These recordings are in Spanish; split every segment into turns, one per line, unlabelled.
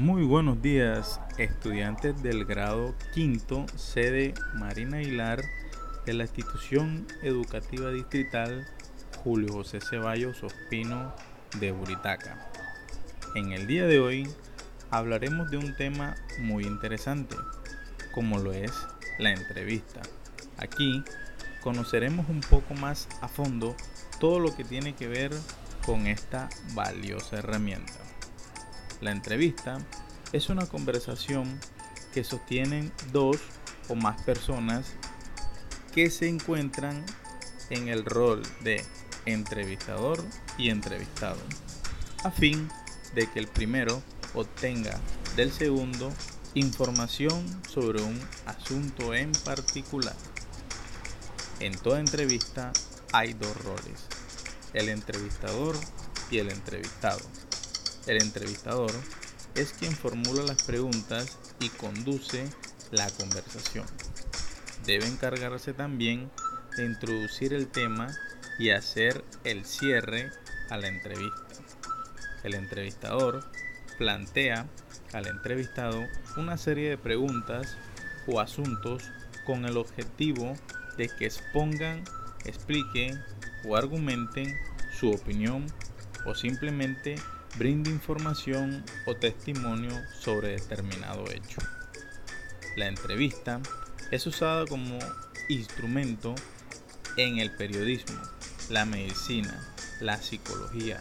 Muy buenos días, estudiantes del grado quinto, sede Marina Aguilar de la institución educativa distrital Julio José Ceballos Ospino de Buritaca. En el día de hoy hablaremos de un tema muy interesante, como lo es la entrevista. Aquí conoceremos un poco más a fondo todo lo que tiene que ver con esta valiosa herramienta. La entrevista es una conversación que sostienen dos o más personas que se encuentran en el rol de entrevistador y entrevistado, a fin de que el primero obtenga del segundo información sobre un asunto en particular. En toda entrevista hay dos roles, el entrevistador y el entrevistado. El entrevistador es quien formula las preguntas y conduce la conversación. Debe encargarse también de introducir el tema y hacer el cierre a la entrevista. El entrevistador plantea al entrevistado una serie de preguntas o asuntos con el objetivo de que expongan, expliquen o argumenten su opinión o simplemente brinde información o testimonio sobre determinado hecho. La entrevista es usada como instrumento en el periodismo, la medicina, la psicología,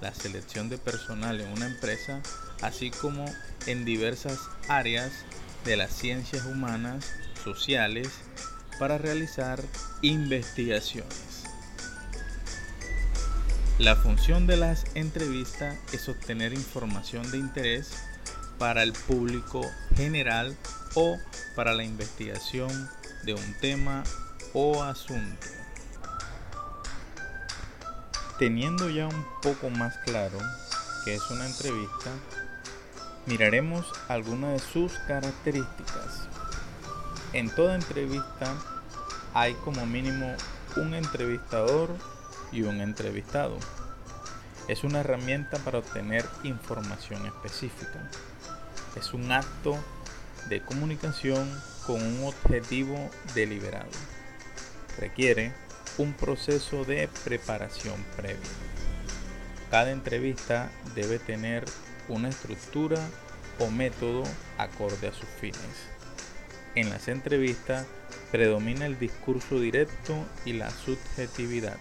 la selección de personal en una empresa, así como en diversas áreas de las ciencias humanas, sociales, para realizar investigaciones. La función de las entrevistas es obtener información de interés para el público general o para la investigación de un tema o asunto. Teniendo ya un poco más claro que es una entrevista, miraremos algunas de sus características. En toda entrevista hay como mínimo un entrevistador y un entrevistado. Es una herramienta para obtener información específica. Es un acto de comunicación con un objetivo deliberado. Requiere un proceso de preparación previa. Cada entrevista debe tener una estructura o método acorde a sus fines. En las entrevistas predomina el discurso directo y la subjetividad.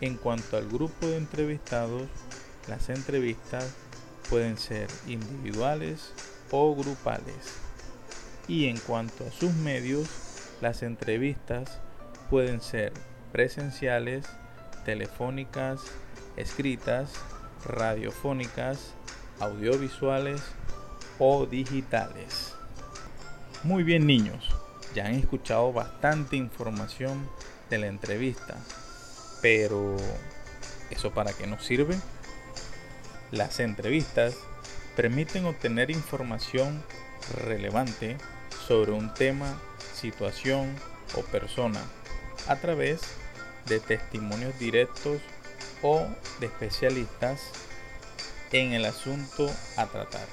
En cuanto al grupo de entrevistados, las entrevistas pueden ser individuales o grupales. Y en cuanto a sus medios, las entrevistas pueden ser presenciales, telefónicas, escritas, radiofónicas, audiovisuales o digitales. Muy bien niños, ya han escuchado bastante información de la entrevista pero, ¿eso para qué nos sirve? Las entrevistas permiten obtener información relevante sobre un tema, situación o persona a través de testimonios directos o de especialistas en el asunto a tratar.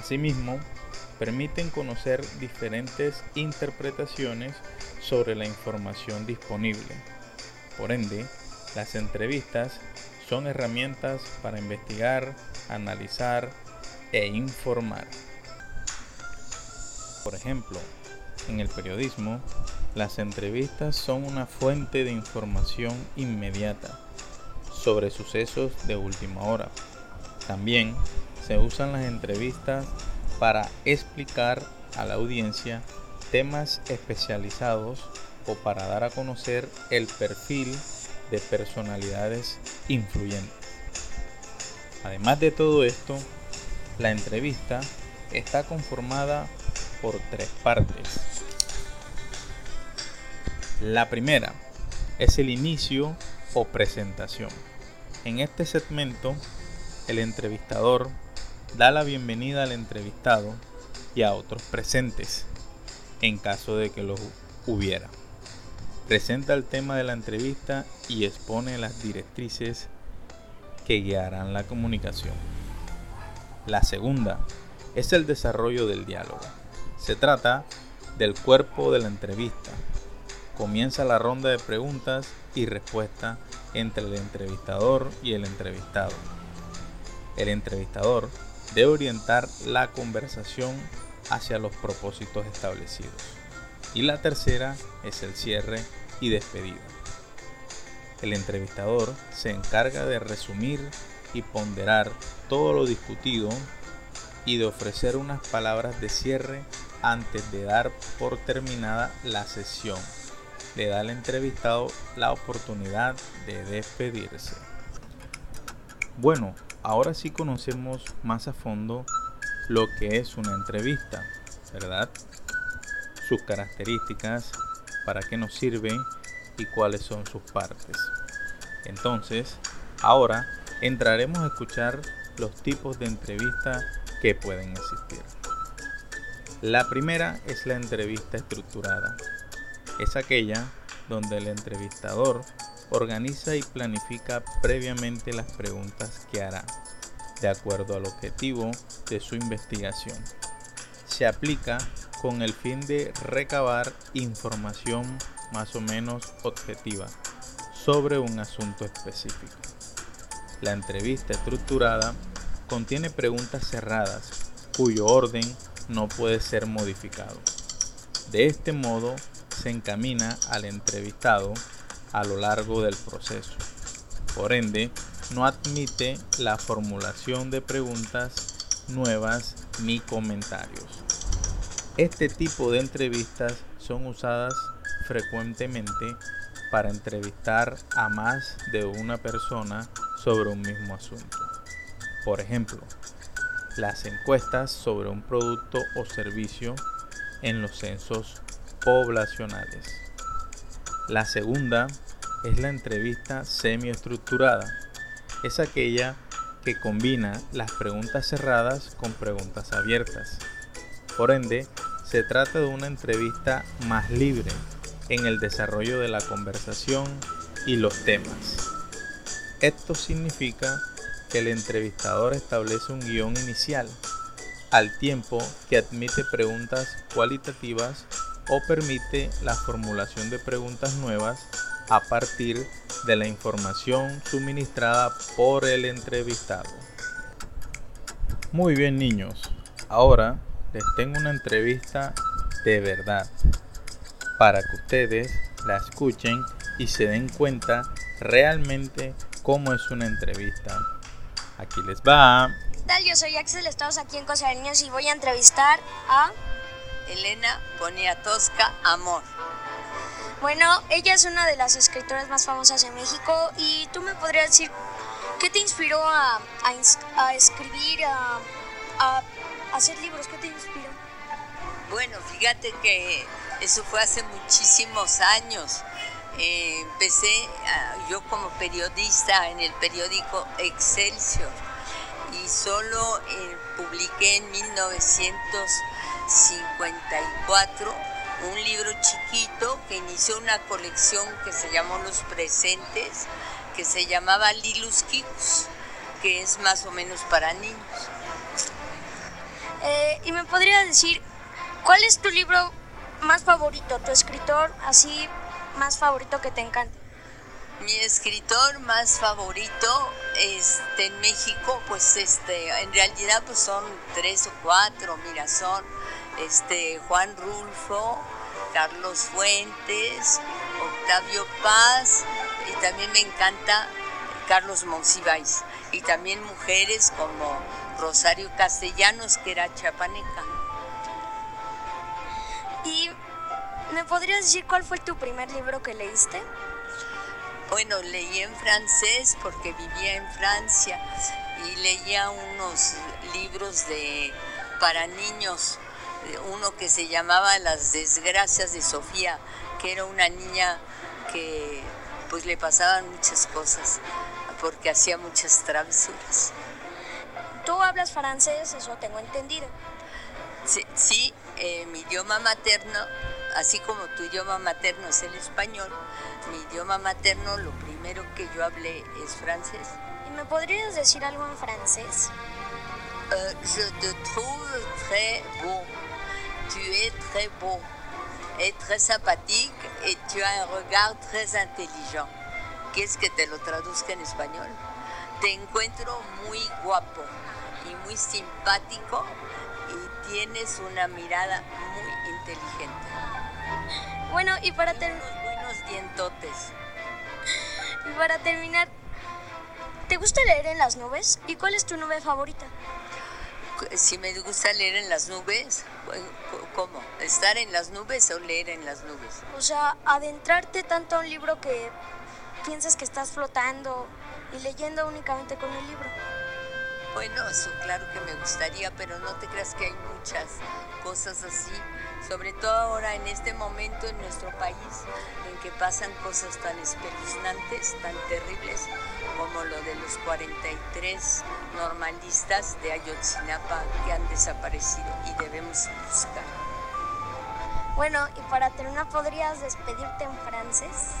Asimismo, permiten conocer diferentes interpretaciones sobre la información disponible por ende, las entrevistas son herramientas para investigar, analizar e informar. Por ejemplo, en el periodismo, las entrevistas son una fuente de información inmediata sobre sucesos de última hora. También se usan las entrevistas para explicar a la audiencia temas especializados o para dar a conocer el perfil de personalidades influyentes. Además de todo esto, la entrevista está conformada por tres partes. La primera es el inicio o presentación. En este segmento, el entrevistador da la bienvenida al entrevistado y a otros presentes, en caso de que lo hubiera presenta el tema de la entrevista y expone las directrices que guiarán la comunicación. La segunda es el desarrollo del diálogo. Se trata del cuerpo de la entrevista. Comienza la ronda de preguntas y respuestas entre el entrevistador y el entrevistado. El entrevistador debe orientar la conversación hacia los propósitos establecidos. Y la tercera es el cierre y despedida. El entrevistador se encarga de resumir y ponderar todo lo discutido y de ofrecer unas palabras de cierre antes de dar por terminada la sesión. Le da al entrevistado la oportunidad de despedirse. Bueno, ahora sí conocemos más a fondo lo que es una entrevista, ¿verdad? Sus características, para qué nos sirve y cuáles son sus partes. Entonces, ahora entraremos a escuchar los tipos de entrevista que pueden existir. La primera es la entrevista estructurada. Es aquella donde el entrevistador organiza y planifica previamente las preguntas que hará, de acuerdo al objetivo de su investigación. Se aplica con el fin de recabar información más o menos objetiva sobre un asunto específico. La entrevista estructurada contiene preguntas cerradas cuyo orden no puede ser modificado. De este modo se encamina al entrevistado a lo largo del proceso. Por ende, no admite la formulación de preguntas nuevas ni comentarios. Este tipo de entrevistas son usadas frecuentemente para entrevistar a más de una persona sobre un mismo asunto. Por ejemplo, las encuestas sobre un producto o servicio en los censos poblacionales. La segunda es la entrevista semiestructurada. Es aquella que combina las preguntas cerradas con preguntas abiertas. Por ende, se trata de una entrevista más libre en el desarrollo de la conversación y los temas. Esto significa que el entrevistador establece un guion inicial, al tiempo que admite preguntas cualitativas o permite la formulación de preguntas nuevas a partir de la información suministrada por el entrevistado. Muy bien niños, ahora les tengo una entrevista de verdad para que ustedes la escuchen y se den cuenta realmente cómo es una entrevista. Aquí les va.
¿Qué tal? Yo soy Axel, estamos aquí en Cosa de Niños y voy a entrevistar a
Elena Poniatowska Amor.
Bueno, ella es una de las escritoras más famosas en México y tú me podrías decir qué te inspiró a, a, escribir, a, a hacer libros, qué te inspiró.
Bueno, fíjate que eso fue hace muchísimos años. Eh, empecé ah, yo como periodista en el periódico Excelsior y solo eh, publiqué en 1954 un libro chiquito que inició una colección que se llamó Los Presentes, que se llamaba Lilus Kikus, que es más o menos para niños.
Eh, ¿Y me podría decir cuál es tu libro más favorito, tu escritor así más favorito que te encanta?
Mi escritor más favorito este, en México, pues este, en realidad pues son tres o cuatro, mira, son este, Juan Rulfo, Carlos Fuentes, Octavio Paz y también me encanta Carlos Monsiváis y también mujeres como Rosario Castellanos, que era chapaneca.
¿Y me podrías decir cuál fue tu primer libro que leíste?
Bueno, leí en francés porque vivía en Francia y leía unos libros de para niños, uno que se llamaba Las desgracias de Sofía, que era una niña que pues le pasaban muchas cosas porque hacía muchas travesuras.
¿Tú hablas francés? Eso tengo entendido.
Sí, eh, mi idioma materno, así como tu idioma materno es el español, mi idioma materno lo primero que yo hablé es francés.
¿Y me podrías decir algo en francés?
Euh, je te trouve très beau. Tu es très beau et très sympathique et tu as un regard très intelligent. ¿Quieres que te lo traduzca en español? Te encuentro muy guapo y muy simpático y tienes una mirada muy inteligente.
Bueno, y para, ter-
Unos buenos dientotes.
y para terminar, ¿te gusta leer en las nubes? ¿Y cuál es tu nube favorita?
Si me gusta leer en las nubes, ¿cómo? ¿Estar en las nubes o leer en las nubes?
O sea, adentrarte tanto a un libro que piensas que estás flotando y leyendo únicamente con el libro.
Bueno, eso claro que me gustaría, pero no te creas que hay muchas cosas así, sobre todo ahora en este momento en nuestro país, en que pasan cosas tan espeluznantes, tan terribles, como lo de los 43 normalistas de Ayotzinapa que han desaparecido y debemos buscar.
Bueno, y para terminar, ¿podrías despedirte en francés?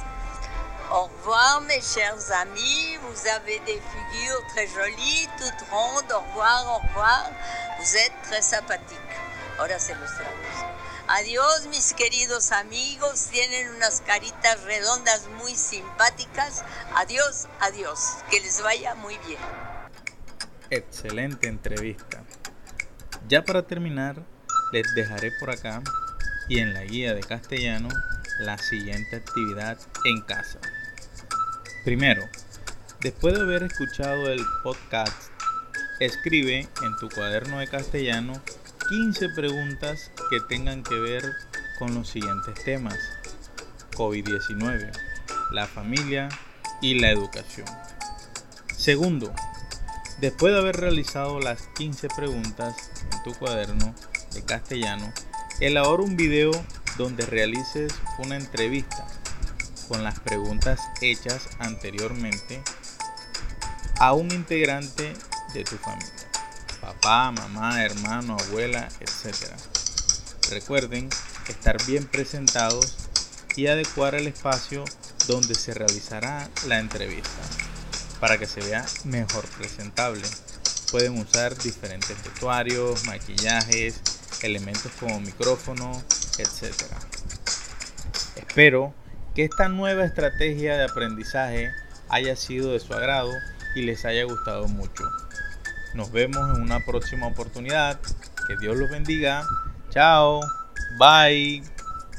Au revoir mes chers amis, vous avez des figures très jolies, toutes rondes, au revoir, au revoir, vous êtes très sympathiques. Ahora se los traduzco. Adiós mis queridos amigos, tienen unas caritas redondas muy simpáticas. Adiós, adiós, que les vaya muy bien.
Excelente entrevista. Ya para terminar, les dejaré por acá y en la guía de castellano la siguiente actividad en casa. Primero, después de haber escuchado el podcast, escribe en tu cuaderno de castellano 15 preguntas que tengan que ver con los siguientes temas. COVID-19, la familia y la educación. Segundo, después de haber realizado las 15 preguntas en tu cuaderno de castellano, elabora un video donde realices una entrevista con las preguntas hechas anteriormente a un integrante de tu familia, papá, mamá, hermano, abuela, etc. Recuerden estar bien presentados y adecuar el espacio donde se realizará la entrevista para que se vea mejor presentable. Pueden usar diferentes vestuarios, maquillajes, elementos como micrófono, etc. Espero que esta nueva estrategia de aprendizaje haya sido de su agrado y les haya gustado mucho. Nos vemos en una próxima oportunidad. Que Dios los bendiga. Chao. Bye.